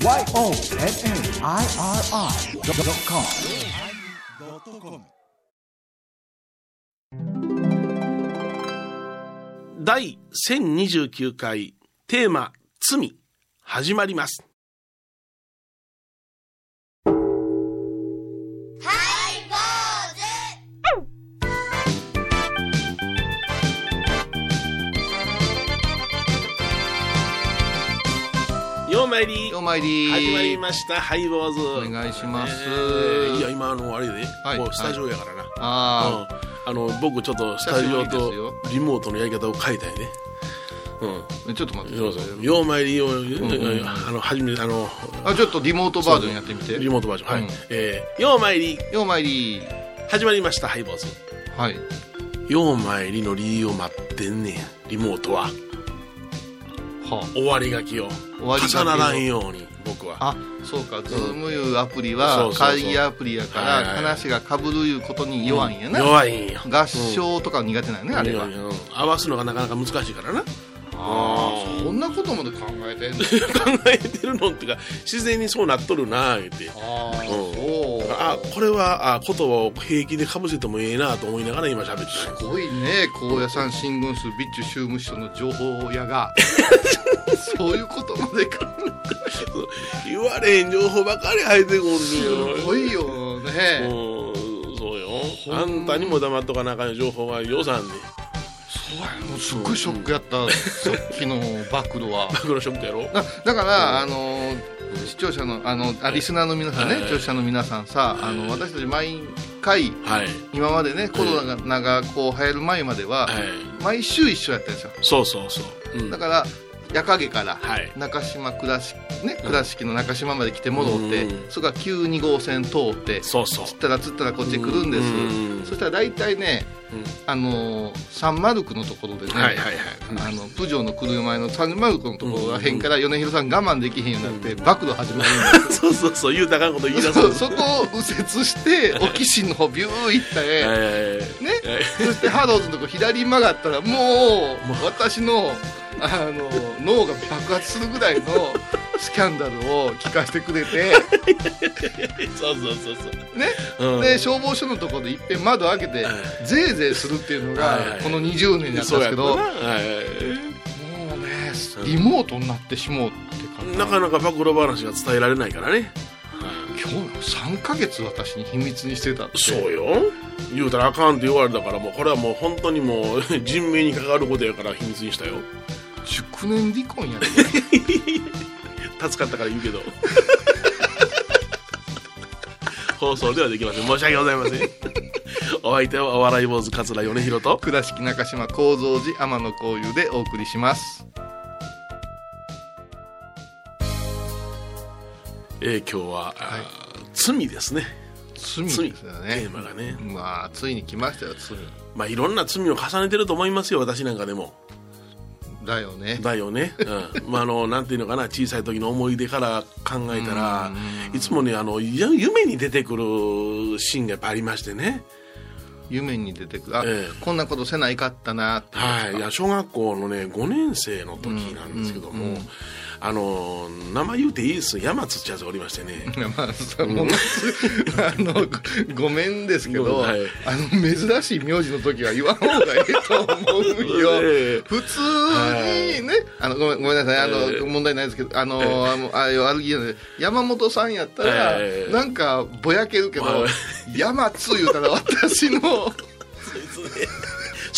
YONNIRI.com 第1029回テーマ「罪」始まります。ようまいり。ようまいり。始まりました。ハイボーズ。お願いします。えーいや今あのあれで、はい。もうスタジオやからな、あうん。あの僕ちょっとスタジオとよ。リモートのやり方を変えたいね。うん。あちょっと待って。ようぞくださいようまいりよう、んあの初めあのあちょっとリモートバージョンやってみて。リモートバージョン、はい、うん。えーようまいり。ようまいり。始まりましたハイボーズ。はい。ようまいりの理由を待ってんねんリモートはは終わりがきを。終わりがきを重ならんように僕は。あそうかズームいうアプリそうはそうそう。会議アプリやかはいはいら話がかぶるいうことに弱いんやな。弱いんよ。合唱とか苦手なんやねあれは。うんうん。合わすのがなかなか難しいからなああそんなことまで考えてんの？考えてるのっていうか自然にそうなっとるな言って。ああうん。そう。あこれはあ言葉を平気でかぶせてもええなと思いながら今喋ってるすごいね高野山新聞数備中宗務所の情報屋が。そういうことまで考言われへん情報ばかり入ってこんねすごいよね。うんそうよ。あんたにも黙っとかなあかん情報は予算でそうやもうすっごいショックやったさっきの暴露は。暴露ショックやろ？だだから、あの視聴者のあのあリスナーの皆さんね、はい。視聴者の皆さんさ、あの私たち毎回はい。今までねコロナがこう流行る前までは、はい。毎週一緒やったんですよそうそうそう、うん、だから夜影からはい。中島倉敷ね倉敷の中島まで来て戻って、うん。それから92号線通ってそうそう。つったらつったらこっち来るんです、うんそしたら大体ねうんあのサンマルクのところでね、はいはいはい。あのプジョーの車前のサンマルクのところらへんから米広さん我慢できへんようになって暴露始めるんです そうそうそう言うたかんこと言い出す。そこを右折して 沖新の方ビュー行ったね、えねえそしてハローズのとこ左に曲がったらもう私のあの脳が爆発するぐらいのスキャンダルを聞かせてくれて、そうそうそうそう。ね？うん。で消防署のところでいっぺん窓開けてはい。ぜいぜいするっていうのがこの20年やったんですけどはい。もうねリモートになってしもうってなかなか暴露話が伝えられないからね。今日3ヶ月私に秘密にしてたって。そうよ。言うたらあかんって言われたからもうこれはもう本当にもう 人命に関わることやから秘密にしたよ。熟年離婚やね 助かったから言うけど。放送ではできません。申し訳ございません。お相手はお笑い坊主桂米宏と。倉敷中島幸三寺天野幸雄でお送りします。えー今日は、あー罪ですね。罪罪ですよテねーマがね。まあついに来ましたよ罪。まあいろんな罪を重ねてると思いますよ私なんかでもだよね。だよね、うん、まああのなんていうのかな小さい時の思い出から考えたらいつもねあのや夢に出てくるシーンがやっぱありましてね。夢に出てくる。あ、ええ。こんなことせないかったなって。はい、いや小学校のね5年生の時なんですけども、うんうんあの名前言うていいです山津ってやつがおりましてね。まあ あのごごめんですけど、はい。あの珍しい名字の時は言わん方がいいと思うよ、ええ。普通にね、あのごめんごめんなさい。あの、ええ。問題ないですけどあの、あのああいう悪気じゃない。山本さんやったら、ええ。なんかぼやけるけど、はい。山津言うたら私の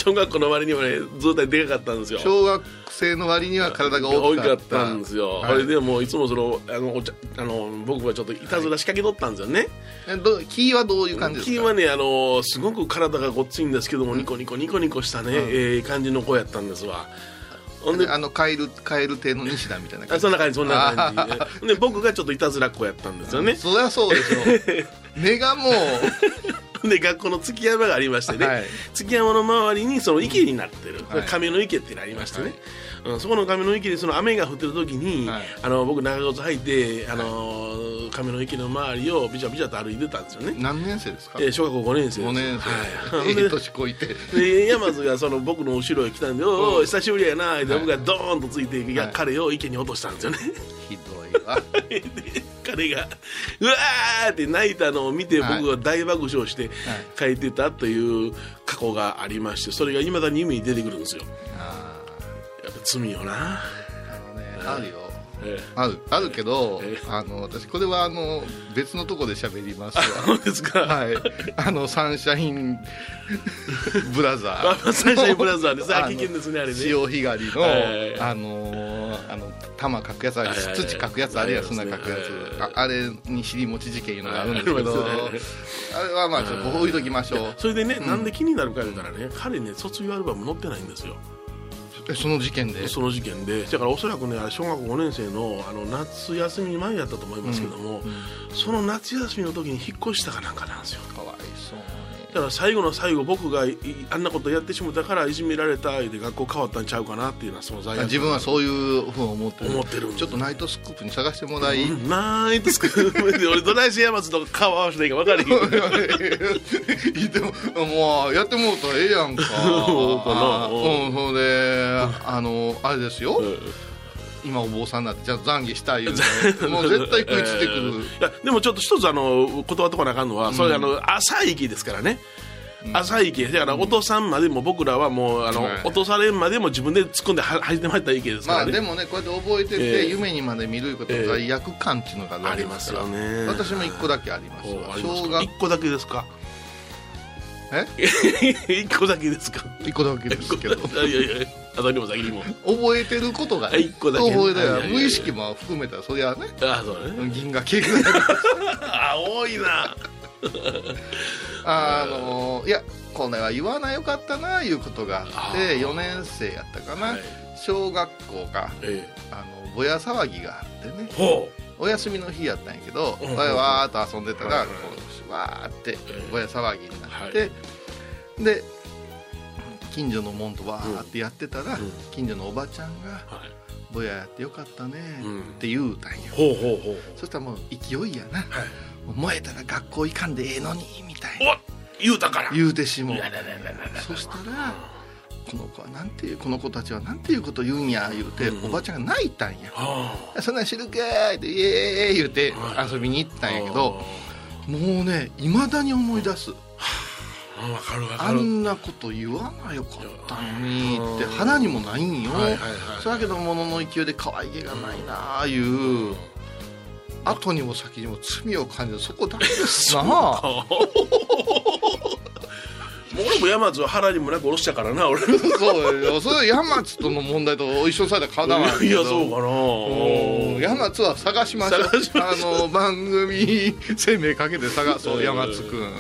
小学校の割にはね図体でかかったんですよ。小学生の割には体が大大きかったたんですよ、はい。それでもういつもそのあのお茶あの僕はちょっといたずら仕掛けとったんですよね、えどキーはどういう感じですか？キーはねあのすごく体がごっついんですけども、ニコニコニコニコしたね、うん。ええ感じの子やったんですわ。ほんであのカエルカエル亭の西田みたいな感じ。あそんな感じそんな感じ。で僕がちょっといたずらっ子やったんですよね、そりゃそうでしょ目 がもうで学校の築山がありましてね、はい。築山の周りにその池になってる、はい。亀の池っていうのがありましてね、はいうん、そこの亀の池でその雨が降ってる時に、はいあの僕長靴履いて、あのー亀の池の周りをビチャビチャと歩いてたんですよね、何年生ですか？えー小学校5年生です。5年生、はい、ええ年こいて。で山津がその僕の後ろへ来たんで「おおうん。久しぶりやな」ってはい。僕がドーンとついて、彼を池に落としたんですよね。ひどいわ。で 彼がうわーって泣いたのを見てはい。僕が大爆笑して書いてたという過去がありましてそれがいまだに夢に出てくるんですよ。あやっぱ罪よな、ーあのねあるよええ。あるあるけどええ。あの私これはあの別のとこで喋りますわ。そうですか、はい。あのサンシャイン ブラザあーサンシャインブラザーですあ危険ですねあれね。潮干狩りの、はいあのーあの玉かくやつ土かくやつあるやん砂かくやつ。ああれに尻餅事件いうのがあるんですけどはいあれはまあちょっと置いときましょう。それでね、なんで気になるか言うたらね彼ね卒業アルバム載ってないんですよ。えその事件で？その事件で。だからおそらくね小学校5年生のあの夏休み前やったと思いますけども、その夏休みの時に引っ越したかなんかなんですよ。かわいそうに。だから最後の最後僕がいあんなことやってしもたからいじめられたで学校変わったんちゃうかなっていうのはその罪悪感自分はそういうふうに思ってる。思ってるちょっとナイトスクープに探してもらい、うん。ないで すか俺どないして山津と顔合わせていいか分かれへん。でももうやってもうたらええやんか。そうかな。あうんそれであのあれですよ、うん。今お坊さんになってちゃんと懺悔したい言うてもう絶対 食いついてくる、いやでもちょっと一つあの断っとかなあかんのは、それあの浅い息ですからね、浅い息。だからお父さんまでも僕らはもうあの、はい。落とされんまでも自分で突っ込んでは吐いてまいった息ですかまらね、あでもねこうやって覚えてて、ええ。夢にまで見ることは罪悪感っていうのがあありりまから。ますすよね。私も一個だけありますわ。小学か一個だけですか？え？一個だけですか？一個だけですけど。いやいや当たりも先にも。覚えてることが、ね、一個だけ。覚えていやいやいや無意識も含めたらそりゃねあそうだね。銀河系ぐらい あ多いな。あのいやこれは言わなよかったないうことがあってあー。4年生やったかな、はい。小学校がえあのぼや騒ぎがあってね。えほお休みの日やったんやけど、うんわーっと遊んでたら、はいこうわーってえぼや騒ぎになって、で近所のもんとわーってやってたら、うん。近所のおばちゃんがうはい「ぼややってよかったね」うん。って言うたんよ、ほうほうほうそしたらもう勢いやな。燃えたら学校行かんでええのにみたいな。お言うたから。言うてしもう。そしたらこの子はなんていうこの子たちはなんていうこと言うんや言うて、うんおばちゃんが泣いたんや。は「そんなん知るかー」って「イエーイ!」言うてはい。遊びに行ったあんやけどもうねいまだに思い出す。あんなこと言わなよかったのにってうん。腹にもないんよ、はいはいはい。そやけど物の勢いで可愛げがないなあいう。後にも先にも罪を感じる。そこだけですな俺も山津は腹にもなく下ろしたからな俺。いそうよ。それ山津との問題と一緒にされたらかな。わんけどやそうかうん。な山津は探しましょう。あの番組生命かけて探そう山津くん。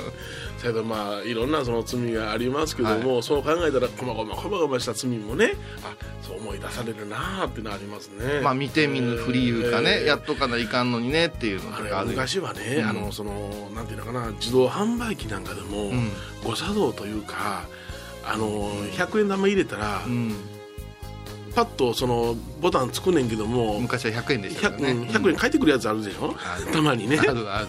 けどまあいろんなその罪がありますけども、そう考えたらこまごまこまごました罪もねあそう思い出されるなあってのありますね。まあ見て見ぬふりいうかね、えー。やっとかないかんのにねっていうのあれとかあ昔はね、うん。あのそのなんていうのかな自動販売機なんかでも、うん。誤作動というかあの100円玉入れたら、うん。パッとそのボタンつくねんけども、昔は100円でしたよ 100, ね。うん100円返ってくるやつあるでしょ、ある。たまにね。あるある。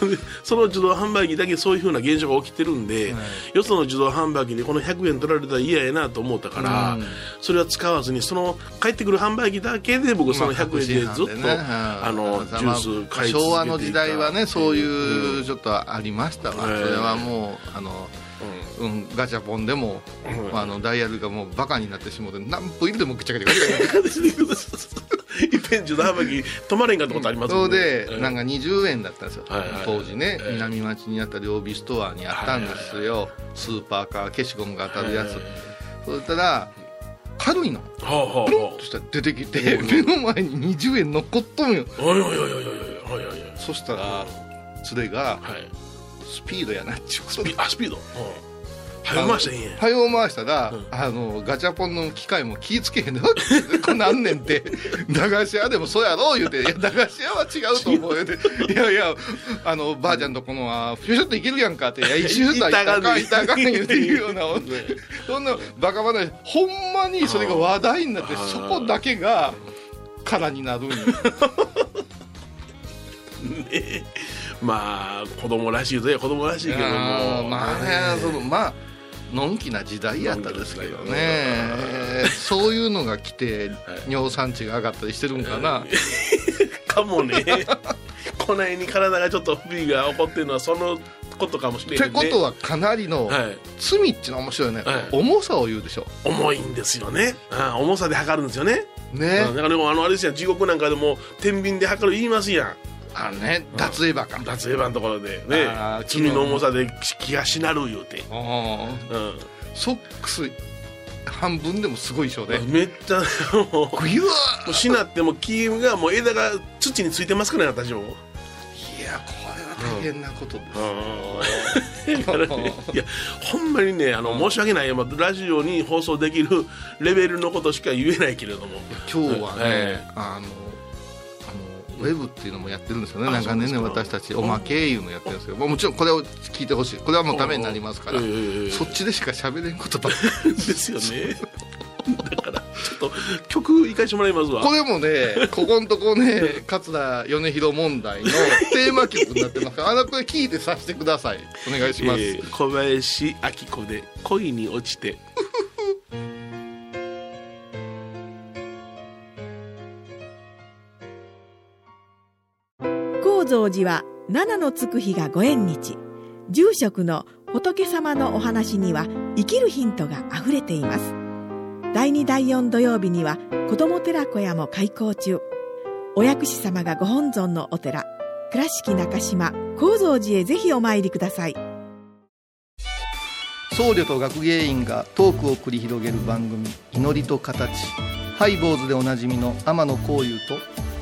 その自動販売機だけそういうふうな現象が起きてるんで、はい。よその自動販売機でこの100円取られたら嫌やなと思ったから、うん。それは使わずにその帰ってくる販売機だけで僕その100円でずっと、まああのジュまあース買い続けていた。昭和の時代はねそういうん。うちょっとありましたわ、ええ。それはもうあの、うん、ガチャポンでも、あのダイヤルがもうバカになってしもうて何分いるでもくっちゃけてガチャガチャガチャガチ一遍中だはばき止まれんかってことありますそうで、なんか20円だったんですよ、当時ね、南町にあった両備ストアにあったんですよ、スーパーカー消しゴムが当たるやつ、そしたら軽いのブロンとしたら出てきて目の前に20円残っとんよ。そしたら連れが、はい。スピードやなっちゅうこと。でスピあスピード。早回したらいいんや早を回したら、うん。あのガチャポンの機械も気ぃつけへんで こんなんねんって。駄菓子屋でもそうやろう言うて「いや駄菓子屋は違うと思う」言うて「いやいやあのばあちゃんとこのはフュシュッといけるやんか」って「いや一緒だいたかんいたかん」言うて言うようなそんなバカ話ほんまにそれが話題になってそこだけが空になるんよ。ねまあ子供らしいといえば子供らしいけども。まあねそのまあのんきな時代やったですけどね。そういうのが来てはい尿酸値が上がったりしてるんかな。かもね。この辺に体がちょっと不備が起こってるのはそのことかもしれってないねことはかなりのはい、罪っていうのは面白いね、はい。重さを言うでしょ。重いんですよね、あ重さで測るんですよね。ね。うんだからでもあのあれですやん地獄なんかでも天秤で測る言いますやんあのね脱エヴァか、脱エヴァのところでね君の重さで気がしなる言うて、うん。ソックス半分でもすごいでしょうね、めっちゃもう。ぐゆーもうしなっても木がもう枝が土についてますからね私も。いやこれは大変なことです、だからねいやほんまにねあの申し訳ない、まあ、ラジオに放送できるレベルのことしか言えないけれども。今日はね、あのウェブっていうのもやってるんですよね。あなんかね私たちおまけいうのやってるんですけど、まあもちろんこれを聞いてほしい。これはもうためになりますから、ええそっちでしか喋れんことばっかですよね。だからちょっと曲いかしてもらいますわ。これもねここのとこね桂米広問題のテーマ曲になってますから。あのこれ聞いてさせてください。お願いします、えー小林明子で恋に落ちて蔵寺は七のつく日がご縁日。住職の仏様のお話には生きるヒントがあふれています。第2第4土曜日には子ども寺小屋も開校中。お薬師様がご本尊のお寺倉敷中島・高蔵寺へぜひお参りください。僧侶と学芸員がトークを繰り広げる番組「祈りと形」ハイボーズでおなじみの天野幸雄と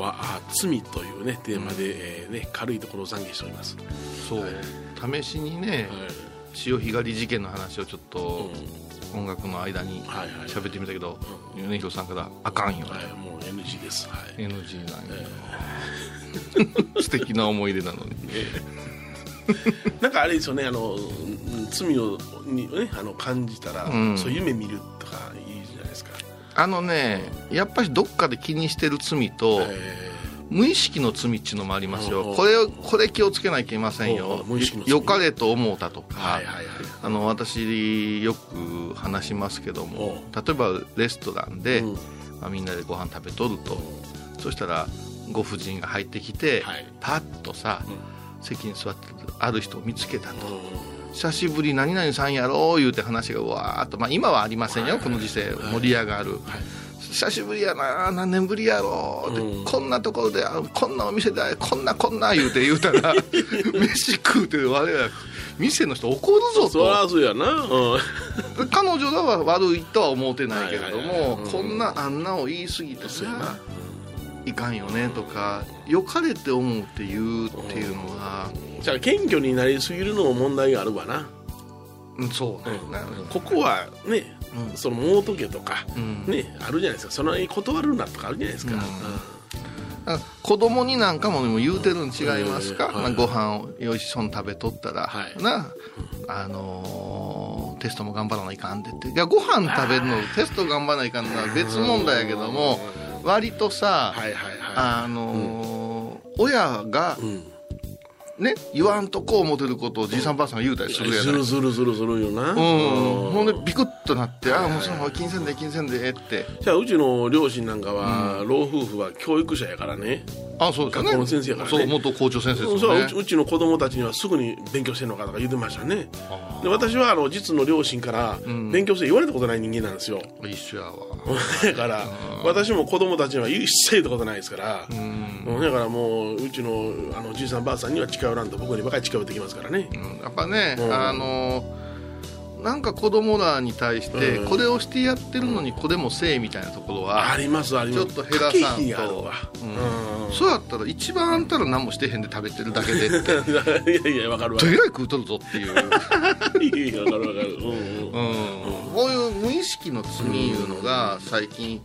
はあ「罪」というねテーマで、えーね、軽いところを懺悔しております、そう。試しにねはい。潮干狩り事件の話をちょっとう音楽の間にはいはい。喋ってみたけど米広さんから「あかんよ」はい、もう NG です、はい。NG なんや、素敵な思い出なのに。なんかあれですよねあのうん罪をに、ね、あの感じたら、うん。そう夢見るとかあのねやっぱりどっかで気にしてる罪と、え無意識の罪っていうのもありますうんよこれをこれ気をつけなきゃいけませんよ。よかれと思うたとか、ーはいはいはい。あの私よく話しますけども例えばレストランで、うん。まあ、みんなでご飯食べとるとそしたらご婦人が入ってきて、はい。パッとさ、う席に座ってるある人を見つけたと、う久しぶり何々さんやろう言うて話がうわーっと、まあ、今はありませんよ、この時世盛り上がる、久しぶりやな何年ぶりやろうって、うん。こんなところであこんなお店でこんなこんな言うて言うたら 飯食うて我ら店の人怒るぞん、そりゃとそうやな、うん、彼女らは悪いとは思ってないけれどもこんなあんなを言い過ぎてさいかんよねとか良かれて思うって言うっていうのは、じゃあ謙虚になりすぎるのも問題があるわな、うん、そうね、ここはね、うん。そのもうとけとか、うん。ねあるじゃないですか。その断るなとかあるじゃないですか、うん。あ子供になんかも言うてるん違いますか、うんはいご飯をよいしそうに食べとったら、はい。なあのーテストも頑張らないかんでって。いやご飯食べるのテスト頑張らないかんのは別問題やけども割とさ、はいはいはい。あのー親がうんね言わんとこう思ってることをじいさんばあさんが言うたりするやない。ずるずるずるずるよな、うん、ほんでビクッとなって「ああもうその金銭で金銭で」って。じゃあうちの両親なんかは、老夫婦は教育者やからね。あそうですよね。学校の先生やからね。そう元校長先生ですそうよね。うちうちの子供たちにはすぐに勉強してんのかとか言ってましたね。で私はあの実の両親からん。勉強して言われたことない人間なんですよ、一緒やわ。だから私も子供たちには一切言ったことないですから、うん。うんだからもううちのあのじいさんばあさんには近んと僕にばかり近寄ってきますからね、うんやっぱね、うん。あのなんか子供らに対してうん。これをしてやってるのにこれもせえみたいなところは、ありますあります。ちょっと減らさんと。そうやったら一番あんたら何もしてへんで食べてるだけでって。うんいやいやわかるわ。どえらい食うとるぞっていう、いやわかるわかる。うん、こういう無意識の罪いうのが最近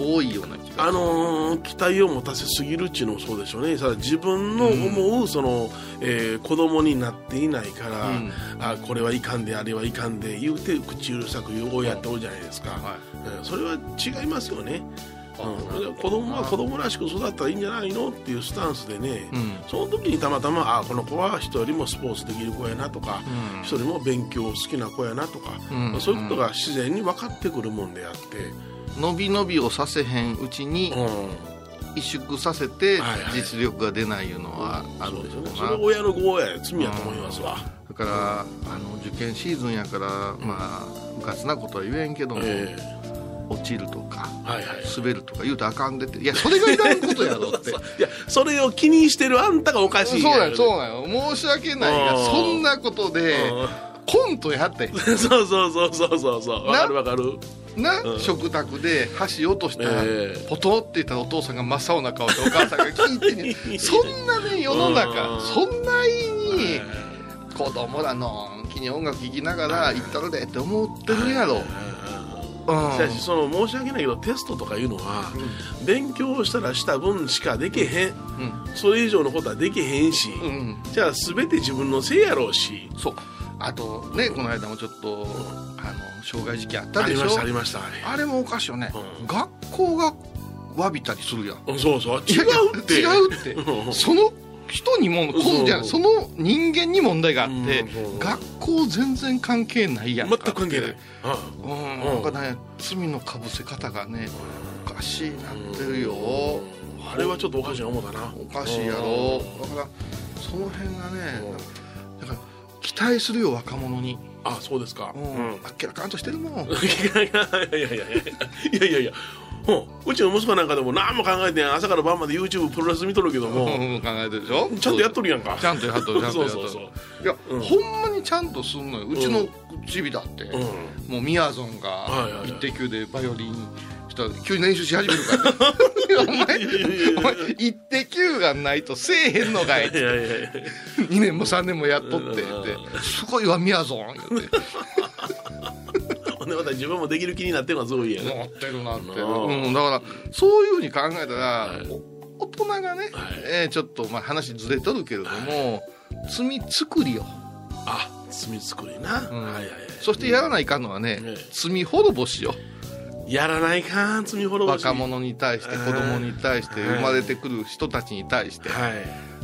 多いような気があのー期待を持たせすぎるっていうのもそうでしょうね。さあ自分の思うその、えー子供になっていないから、うん。あこれはいかんであれはいかんで言うて口うるさく言う親っておるじゃないですか、はい。うん。それは違いますよね、あうん、子供は子供らしく育ったらいいんじゃないのっていうスタンスでね、うん。その時にたまたまあこの子は人よりもスポーツできる子やなとか、うん。人よりも勉強好きな子やなとか、うん。そういうことが自然に分かってくるもんであって、伸び伸びをさせへんうちにうん。萎縮させてはいはい。実力が出ないいうのはあるそうですよねでしょう。なそれは親の業や罪やと思いますわ、だからあの受験シーズンやからまあうかつなことは言えんけども、え落ちるとかえはいはい。滑るとか言うとあかんでって。いやそれがいらんことやろって。いやそれを気にしてるあんたがおかしいそうだよそううだよ申し訳ないがうん。そんなことでコントやってそう そうそうそうそうそう。わかるわかるな、うん。食卓で箸落としたら、ええ。ポトって言ったらお父さんが真っ青な顔でお母さんが聞いてね そんなね世の中うん。そんなに子供らのんきに音楽聴きながら行ったるでって思ってるやろ、うん。しかしその申し訳ないけどテストとかいうのは、勉強したらした分しかできへん。うん。それ以上のことはできへんし、うん。じゃあ全て自分のせいやろうし。そう。あとねこの間もちょっとあの障害事件あったありまでしょしたありました。ああれもおかしいよね、うん。学校が詫びたりするやん。れそうそう。違うって。違うって。うん。その人にもじゃその人間に問題があって、うん学校全然関係ないやんか全く関係ない、うん、うん。なんかね罪のかぶせ方がねおかしいなってるよ、あれはちょっとおかしいな思ったな。おかしいやろ。だからその辺がねだから期待するよ若者に、あそうですか、うん、あっけらかんとしてるもん。いやいやいやいや。いやいやいや。うちの息子なんかでも何も考えて朝から晩まで YouTube プロレス見とるけども、考えてるでしょ？ちゃんとやっとるやんか。ちゃんとやっとるちゃんとやっとる。いや、ほんまにちゃんとすんのよ。うちのチビだって、もうみやぞんが「一滴」でバイオリンしたら急に練習し始めるからお前お前「イッテ Q!」がないとせえへんのかいいやいやいや。2年も3年もやっとって。ってすごいわみやぞん言って。ほんでまた自分もできる気になってるのはすごいや。ねなってるなってる、うんうん、だからそういうふうに考えたら、大人がね、はい。えーちょっとまあ話ずれとるけれども、罪作りを。あ罪作りな、うん。はいはいはい。そしてやらないかんのはね、ええ。罪滅ぼしよやらないか罪滅ぼし。若者に対して子供に対してはい。生まれてくる人たちに対して、はい。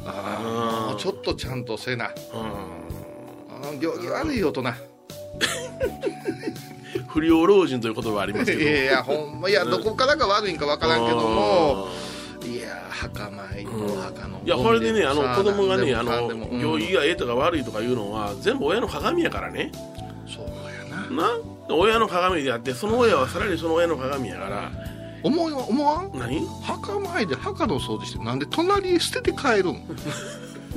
あうんーもうちょっとちゃんとせな。うあー行儀悪い大人。ん 不良老人という言葉はありますけど。いやいやほんまいやどこからが悪いんかわからんけどもいや墓参りのお墓のいやこれでねあの子供がねあの行儀がええとか悪いとかいうのは全部親の鏡やからね。うんそうやな。な親の鏡であってその親はさらにその親の鏡やから。思いは思わん？何？墓前で墓の掃除してなんで隣へ捨てて帰るん？も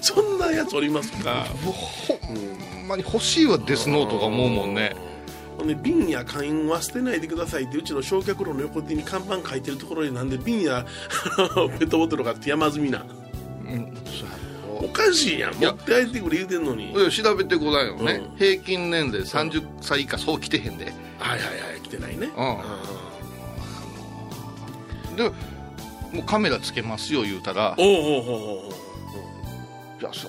そそんなやつおりますか？うほんまに欲しいわデスノートが思うもんね。ほんで瓶や缶は捨てないでくださいってうちの焼却炉の横手に看板書いてるところになんで瓶や ペットボトルがあって山積みな。うんそうやおかしいやん。持って帰ってくれ言うてんのに。調べてごらんよね、うん。平均年齢30歳以下そう来てへんで、はいはいはい来てないね。うん。でもうカメラつけますよ言うたら。おうおうおうおじゃあさ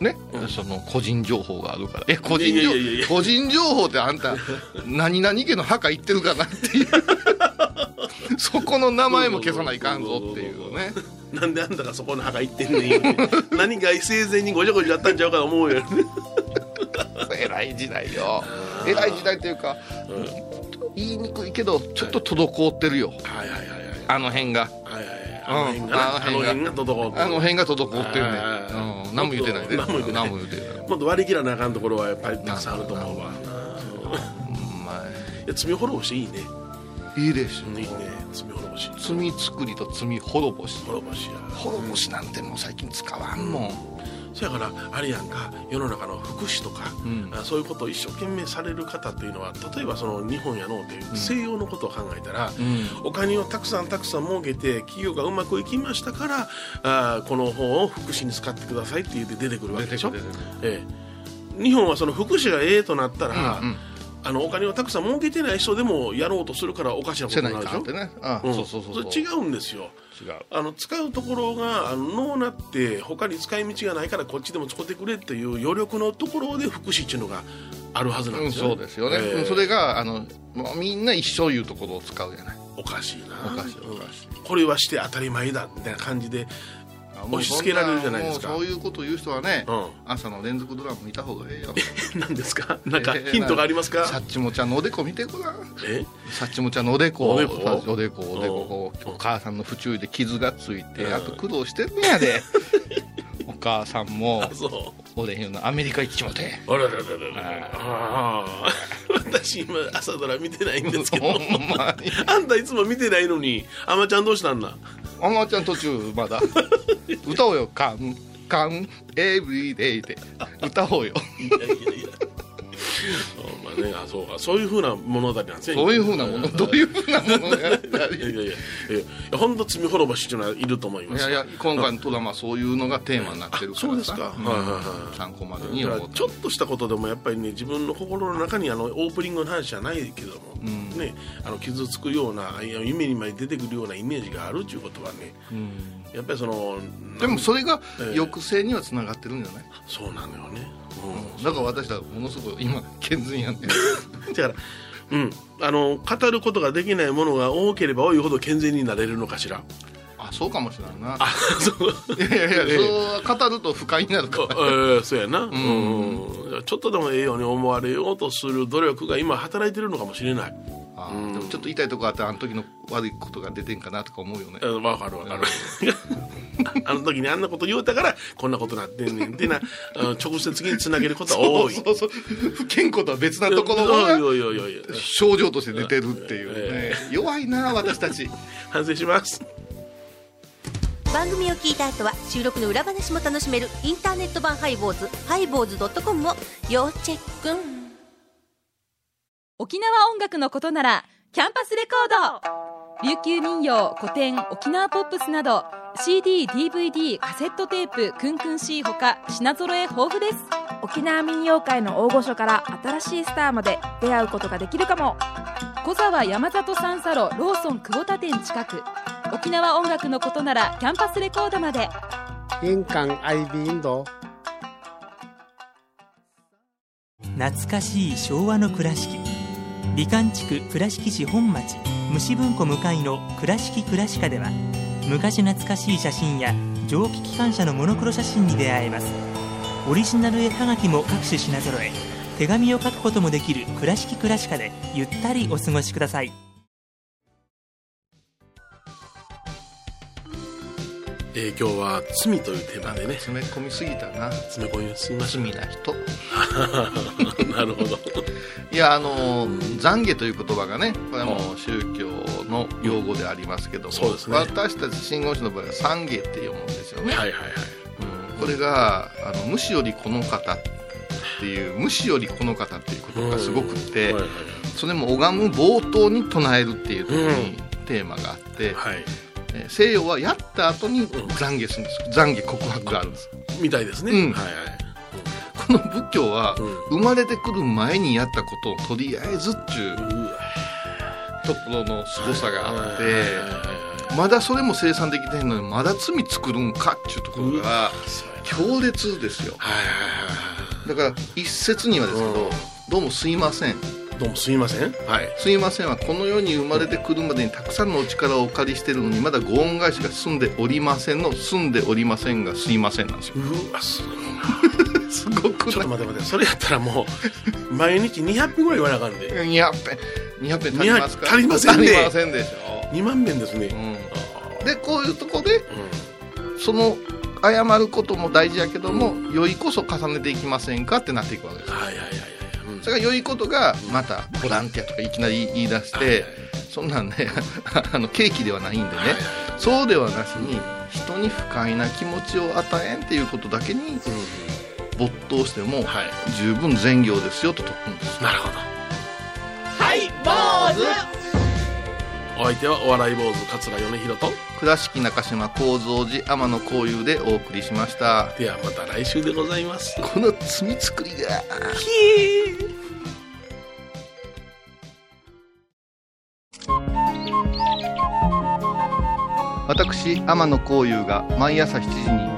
ね、うん。その個人情報があるから。え個人情いやいやいやいや。個人情報ってあんた何々家の墓行ってるかなっていう そこの名前も消さないかんぞっていうね。なんであんたがそこの墓行ってんねん 何か生前にごちゃごちゃやったんちゃうかと思うよ。偉い時代よ。偉い時代というか、言いにくいけどちょっと滞ってるよ。はいはいはいはい。あの辺が。はいはいあの辺がなうん。あの辺が滞ってあの辺が滞ってるね。はいうん。何も言ってないで。何も言ってない。何も言っと割り切らなあかんところはやっぱりたくさんあると思うわ。ほんまいや罪滅ぼしいいねいいでしょいいね。罪滅ぼし。罪作りと罪滅ぼし。滅ぼしや。滅ぼしなんてもう最近使わんもん。そやからあれやんか。世の中の福祉とか、うん。あそういうことを一生懸命される方っていうのは例えばその日本やのうて西洋のことを考えたら、うん。お金をたくさんたくさん儲けて企業がうまくいきましたからあこの方を福祉に使ってくださいって言って出てくるわけでしょ？ええ、日本はその福祉がええとなったら、うんうんあのお金をたくさん儲けてない人でもやろうとするからおかしなこせとになるでしょ？ね。あ、うん。そうそうそうそれ違うんですよ。違う。あの使うところがあののうなって他に使い道がないからこっちでも使ってくれっていう余力のところで福祉っていうのがあるはずなんうん、ですよ、そうですよね、ええ。うんそれがあのもうみんな一生いうところを使うじゃない。おかしいなおかしい。おかしいうん。これはして当たり前だみたいな感じで押し付けられるじゃないですか。そういうこと言う人はね、うん。朝の連続ドラマ見た方がええよ。何ですか？なんかええヒントがありますか、さっちもちゃんのおでこ見てごらん。え？さっちもちゃんのおでこおでこ？おでこおでこお母さんの不注意で傷がついてあと苦労してんねやで。お母さんもあそう。俺言うのアメリカ行っちまって。あらららららああ 私今朝ドラ見てないんですけど。あんたいつも見てないのにあまちゃんどうしたんだ？あまちゃん途中まだ。歌おうよ「カンカンエブリデイ」で。歌おうよ。いやいやいやまあね。あそうか。そういうふうな物語なんですね。そういうふうなもの。どういうふうなものをやったりいやいやいや。いや本当罪滅ぼしっていうのはいると思います。いやいや今回のドラマはそういうのがテーマになってるからそうですか。ん。はいはいはい参考までにちょっとしたことでもやっぱりね自分の心の中にあのオープニングの話じゃないけども、んね、あの傷つくような夢にまで出てくるようなイメージがあるっていうことはねやっぱりそのでもそれがええ。抑制にはつながってるんじゃない、そうなのよね、うん。だから私はものすごい今健全やねん。だから、うん、あの語ることができないものが多ければ多いほど健全になれるのかしらあそうかもしれないな。あそう。いやいやいや、ええ。そう語ると不快になるから。あ えーそうやな、うん。ちょっとでもええように思われようとする努力が今働いてるのかもしれない。あーでもちょっと言いとこあってあの時の悪いことが出てんかなとか思うよね。うんわかるわかる。あの時にあんなこと言うたからこんなことなってんねんってな うん直接的につなげることは多い。そうそう不健康とは別なところが症状として出てるっていうね。弱いな私たち。反省します番組を聞いた後は収録の裏話も楽しめるインターネット版ハイボーズハイボーズドットコムを要チェック。沖縄音楽のことならキャンパスレコード。琉球民謡古典沖縄ポップスなど CDDVD カセットテープクンクン C ほか品揃え豊富です。沖縄民謡界の大御所から新しいスターまで出会うことができるかも。小沢山里三佐路ローソン久保田店近く沖縄音楽のことならキャンパスレコードまで。印港 IB 印度懐かしい昭和の倉敷。美観地区倉敷市本町。虫文庫向かいの「倉敷倉歯科」では昔懐かしい写真や蒸気機関車のモノクロ写真に出会えます。オリジナル絵はがきも各種品揃え手紙を書くこともできる「倉敷倉歯科」でゆったりお過ごしくださいえー今日は罪というテーマでね。詰め込みすぎたな。詰め込みすみません罪な人。なるほど。いやあの懺悔という言葉がねこれはもう宗教の用語でありますけども、そうですね。私たち信号師の場合は懺悔って読むんですよね、はいはいはい。うん。これがあの無視よりこの方っていう無視よりこの方っていうことがすごくって、はいはいそれも拝む冒頭に唱えるっていうところにテーマがあって、はいえー西洋はやった後に懺悔するんです懺悔告白があるんです。みたいですね、うん。はいはいこの仏教はう生まれてくる前にやったことをとりあえずっちゅうところの凄さがあってはいまだそれも生産できてへんのにまだ罪作るんかっちゅうところが強烈ですよ。だから一説にはですけど、うん。どうもすいませんどうもすみません。はい。すいませんはこの世に生まれてくるまでにたくさんのお力をお借りしてるのにまだご恩返しが済んでおりませんの済んでおりませんがすいませんなんですよ。うわすごい。な すごくちょっとない待って待ってそれやったらもう毎日200分ぐらい言わなあかんで。200遍200遍足りますか？足りませんね。足りませんでし2万遍ですね、ょ、うん、でこういうとこでうその謝ることも大事やけども、良いこそ重ねていきませんかってなっていくわけです。ん、はいはいはいそれが良いことがまたボランティアとかいきなり言い出して、そんなんね あのケーキではないんでね、そうではなしに人に不快な気持ちを与えんっていうことだけに没頭してもはい。十分善行ですよと説くんですなるほど。はい坊主。お相手はお笑い坊主桂米宏と。倉敷中島幸三寺天野幸雄でお送りしました。ではまた来週でございます。この罪作りが。ひー私天野幸雄が毎朝7時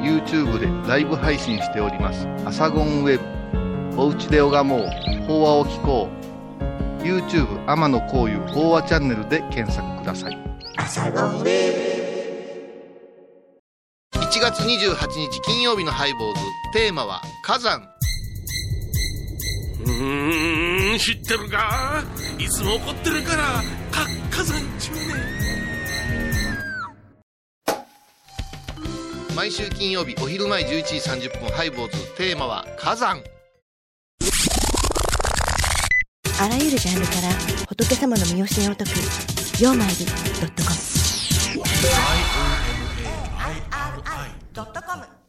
に YouTube でライブ配信しております「アサゴンウェブ」「おうちで拝もう。法話を聞こう」YouTube 天野幸雄法話チャンネルで検索ください。1月28日金曜日のハイボーズ。テーマは火山。うーん知ってるか？いつも怒ってるからか火山中ね毎週金曜日お昼前11時30分ハイボーズ。テーマは火山。あらゆるジャンルから仏様の身教えを解く「曜マイルドットコム」ドットコム